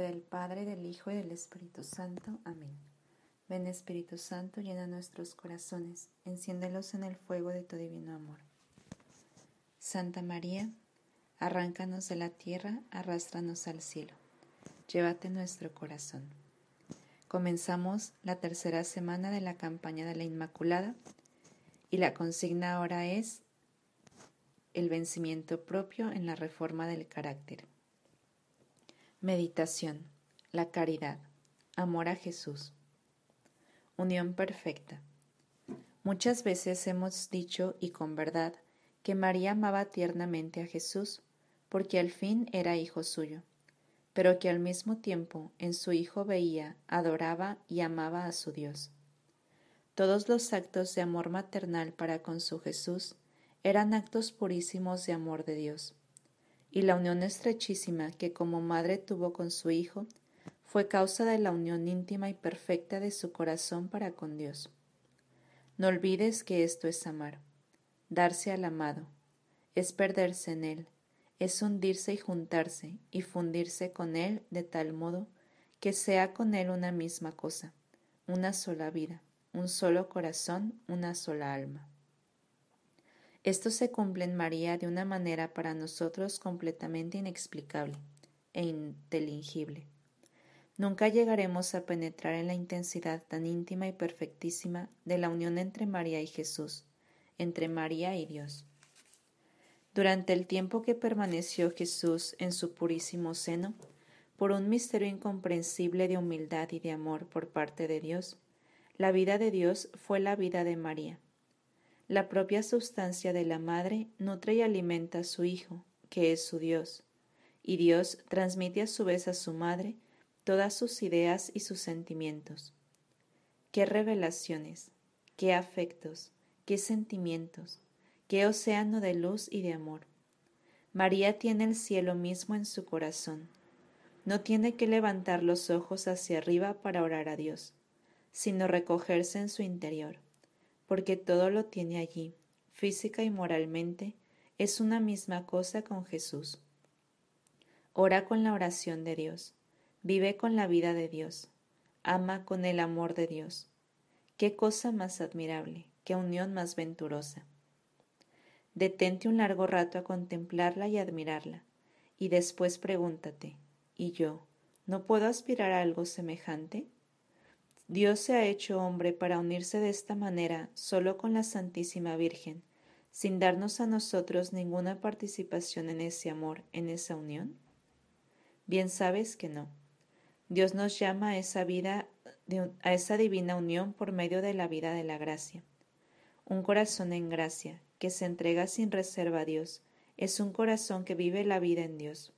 del Padre, del Hijo y del Espíritu Santo. Amén. Ven Espíritu Santo, llena nuestros corazones, enciéndelos en el fuego de tu divino amor. Santa María, arráncanos de la tierra, arrástranos al cielo. Llévate nuestro corazón. Comenzamos la tercera semana de la campaña de la Inmaculada y la consigna ahora es el vencimiento propio en la reforma del carácter. Meditación. La caridad. Amor a Jesús. Unión perfecta. Muchas veces hemos dicho, y con verdad, que María amaba tiernamente a Jesús, porque al fin era hijo suyo, pero que al mismo tiempo en su Hijo veía, adoraba y amaba a su Dios. Todos los actos de amor maternal para con su Jesús eran actos purísimos de amor de Dios y la unión estrechísima que como madre tuvo con su Hijo fue causa de la unión íntima y perfecta de su corazón para con Dios. No olvides que esto es amar, darse al amado, es perderse en Él, es hundirse y juntarse y fundirse con Él de tal modo que sea con Él una misma cosa, una sola vida, un solo corazón, una sola alma. Esto se cumple en María de una manera para nosotros completamente inexplicable e inteligible. Nunca llegaremos a penetrar en la intensidad tan íntima y perfectísima de la unión entre María y Jesús, entre María y Dios. Durante el tiempo que permaneció Jesús en su purísimo seno, por un misterio incomprensible de humildad y de amor por parte de Dios, la vida de Dios fue la vida de María la propia sustancia de la madre nutre y alimenta a su Hijo, que es su Dios, y Dios transmite a su vez a su madre todas sus ideas y sus sentimientos. Qué revelaciones, qué afectos, qué sentimientos, qué océano de luz y de amor. María tiene el cielo mismo en su corazón. No tiene que levantar los ojos hacia arriba para orar a Dios, sino recogerse en su interior porque todo lo tiene allí, física y moralmente, es una misma cosa con Jesús. Ora con la oración de Dios, vive con la vida de Dios, ama con el amor de Dios. Qué cosa más admirable, qué unión más venturosa. Detente un largo rato a contemplarla y admirarla, y después pregúntate, ¿y yo? ¿No puedo aspirar a algo semejante? Dios se ha hecho hombre para unirse de esta manera solo con la Santísima Virgen, sin darnos a nosotros ninguna participación en ese amor, en esa unión? Bien sabes que no. Dios nos llama a esa vida, a esa divina unión por medio de la vida de la gracia. Un corazón en gracia, que se entrega sin reserva a Dios, es un corazón que vive la vida en Dios.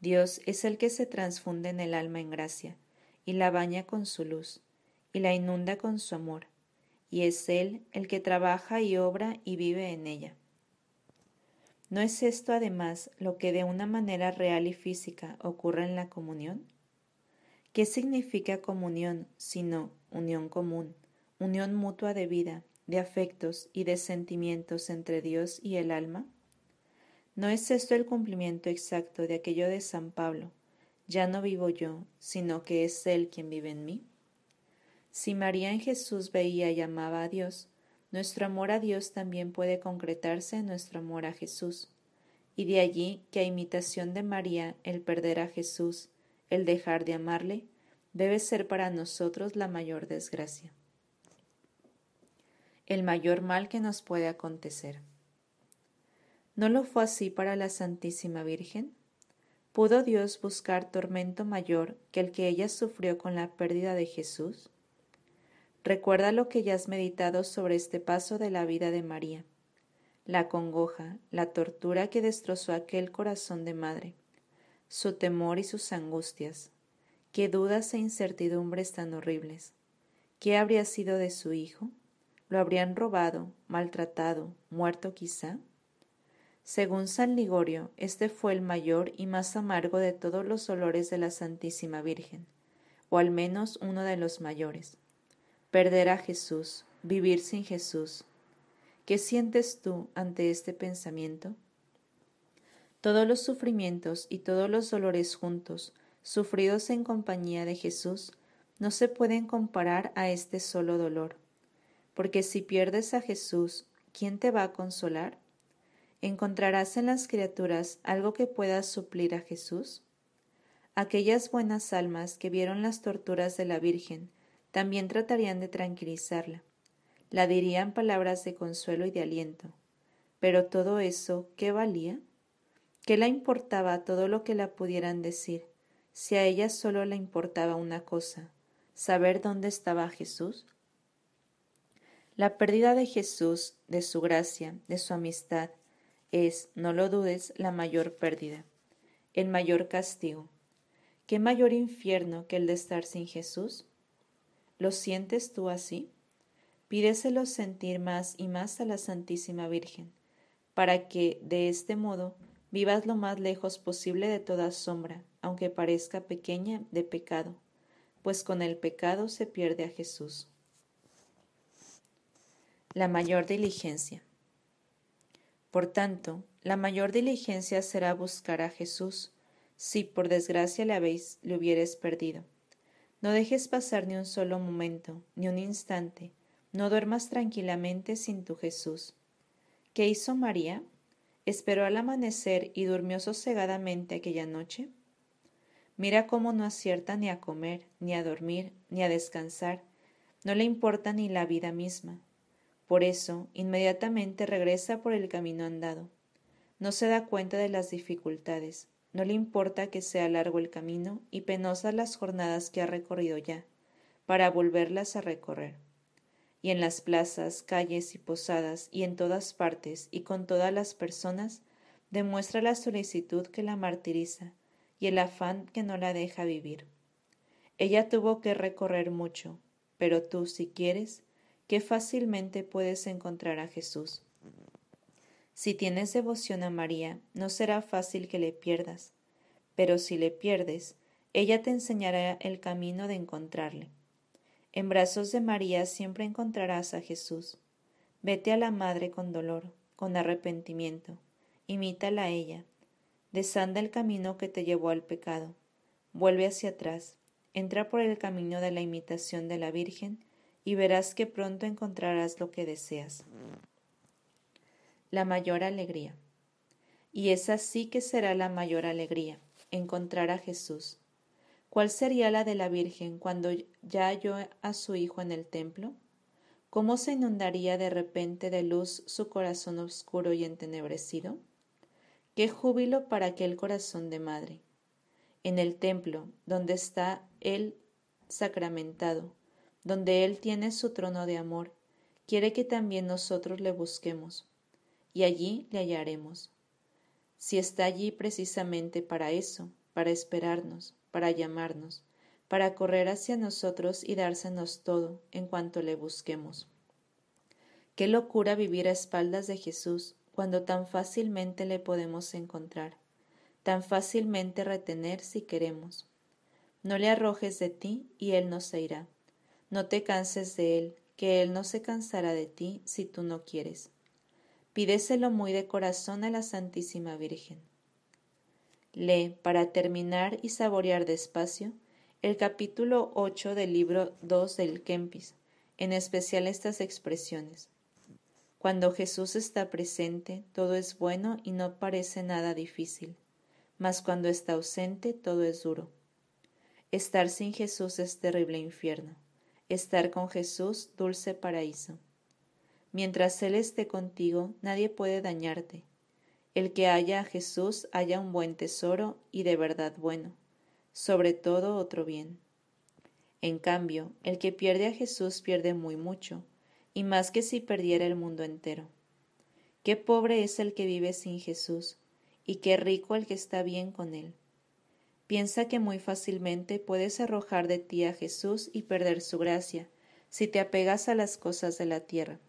Dios es el que se transfunde en el alma en gracia, y la baña con su luz, y la inunda con su amor, y es Él el que trabaja y obra y vive en ella. ¿No es esto además lo que de una manera real y física ocurre en la comunión? ¿Qué significa comunión sino unión común, unión mutua de vida, de afectos y de sentimientos entre Dios y el alma? ¿No es esto el cumplimiento exacto de aquello de San Pablo, ya no vivo yo, sino que es Él quien vive en mí? Si María en Jesús veía y amaba a Dios, nuestro amor a Dios también puede concretarse en nuestro amor a Jesús, y de allí que a imitación de María el perder a Jesús, el dejar de amarle, debe ser para nosotros la mayor desgracia, el mayor mal que nos puede acontecer. ¿No lo fue así para la Santísima Virgen? ¿Pudo Dios buscar tormento mayor que el que ella sufrió con la pérdida de Jesús? Recuerda lo que ya has meditado sobre este paso de la vida de María, la congoja, la tortura que destrozó aquel corazón de madre, su temor y sus angustias, qué dudas e incertidumbres tan horribles. ¿Qué habría sido de su hijo? ¿Lo habrían robado, maltratado, muerto quizá? Según San Ligorio, este fue el mayor y más amargo de todos los dolores de la Santísima Virgen, o al menos uno de los mayores. Perder a Jesús, vivir sin Jesús. ¿Qué sientes tú ante este pensamiento? Todos los sufrimientos y todos los dolores juntos sufridos en compañía de Jesús, no se pueden comparar a este solo dolor. Porque si pierdes a Jesús, ¿quién te va a consolar? ¿Encontrarás en las criaturas algo que pueda suplir a Jesús? Aquellas buenas almas que vieron las torturas de la Virgen también tratarían de tranquilizarla. La dirían palabras de consuelo y de aliento. Pero todo eso, ¿qué valía? ¿Qué le importaba todo lo que la pudieran decir, si a ella solo le importaba una cosa, saber dónde estaba Jesús? La pérdida de Jesús, de su gracia, de su amistad, es, no lo dudes, la mayor pérdida, el mayor castigo. ¿Qué mayor infierno que el de estar sin Jesús? ¿Lo sientes tú así? Pídeselo sentir más y más a la Santísima Virgen, para que, de este modo, vivas lo más lejos posible de toda sombra, aunque parezca pequeña, de pecado, pues con el pecado se pierde a Jesús. La mayor diligencia. Por tanto, la mayor diligencia será buscar a Jesús, si por desgracia le habéis le hubieres perdido. No dejes pasar ni un solo momento, ni un instante, no duermas tranquilamente sin tu Jesús. ¿Qué hizo María? ¿Esperó al amanecer y durmió sosegadamente aquella noche? Mira cómo no acierta ni a comer, ni a dormir, ni a descansar, no le importa ni la vida misma. Por eso, inmediatamente regresa por el camino andado. No se da cuenta de las dificultades, no le importa que sea largo el camino y penosas las jornadas que ha recorrido ya, para volverlas a recorrer y en las plazas, calles y posadas, y en todas partes, y con todas las personas, demuestra la solicitud que la martiriza y el afán que no la deja vivir. Ella tuvo que recorrer mucho, pero tú, si quieres, qué fácilmente puedes encontrar a Jesús. Si tienes devoción a María, no será fácil que le pierdas, pero si le pierdes, ella te enseñará el camino de encontrarle. En brazos de María siempre encontrarás a Jesús. Vete a la Madre con dolor, con arrepentimiento. Imítala a ella. Desanda el camino que te llevó al pecado. Vuelve hacia atrás. Entra por el camino de la imitación de la Virgen y verás que pronto encontrarás lo que deseas. La mayor alegría. Y esa sí que será la mayor alegría, encontrar a Jesús ¿Cuál sería la de la Virgen cuando ya halló a su Hijo en el templo? ¿Cómo se inundaría de repente de luz su corazón oscuro y entenebrecido? ¡Qué júbilo para aquel corazón de madre! En el templo, donde está Él sacramentado, donde Él tiene su trono de amor, quiere que también nosotros le busquemos, y allí le hallaremos. Si está allí precisamente para eso, para esperarnos, para llamarnos, para correr hacia nosotros y dársenos todo en cuanto le busquemos. Qué locura vivir a espaldas de Jesús cuando tan fácilmente le podemos encontrar, tan fácilmente retener si queremos. No le arrojes de ti y Él no se irá. No te canses de Él, que Él no se cansará de ti si tú no quieres. Pídeselo muy de corazón a la Santísima Virgen. Lee, para terminar y saborear despacio, el capítulo 8 del libro 2 del Kempis, en especial estas expresiones. Cuando Jesús está presente, todo es bueno y no parece nada difícil, mas cuando está ausente, todo es duro. Estar sin Jesús es terrible infierno, estar con Jesús, dulce paraíso. Mientras Él esté contigo, nadie puede dañarte, el que haya a Jesús haya un buen tesoro y de verdad bueno, sobre todo otro bien. En cambio, el que pierde a Jesús pierde muy mucho, y más que si perdiera el mundo entero. Qué pobre es el que vive sin Jesús, y qué rico el que está bien con él. Piensa que muy fácilmente puedes arrojar de ti a Jesús y perder su gracia, si te apegas a las cosas de la tierra.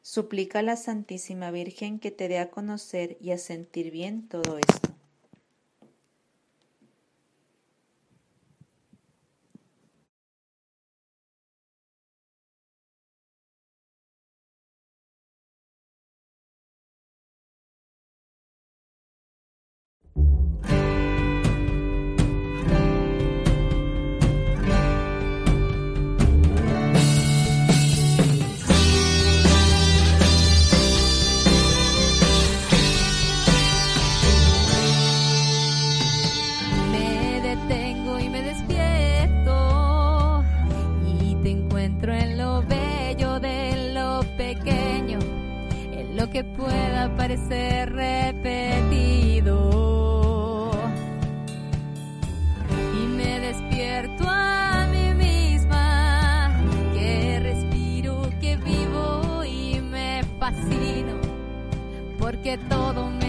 Suplica a la Santísima Virgen que te dé a conocer y a sentir bien todo esto. Todo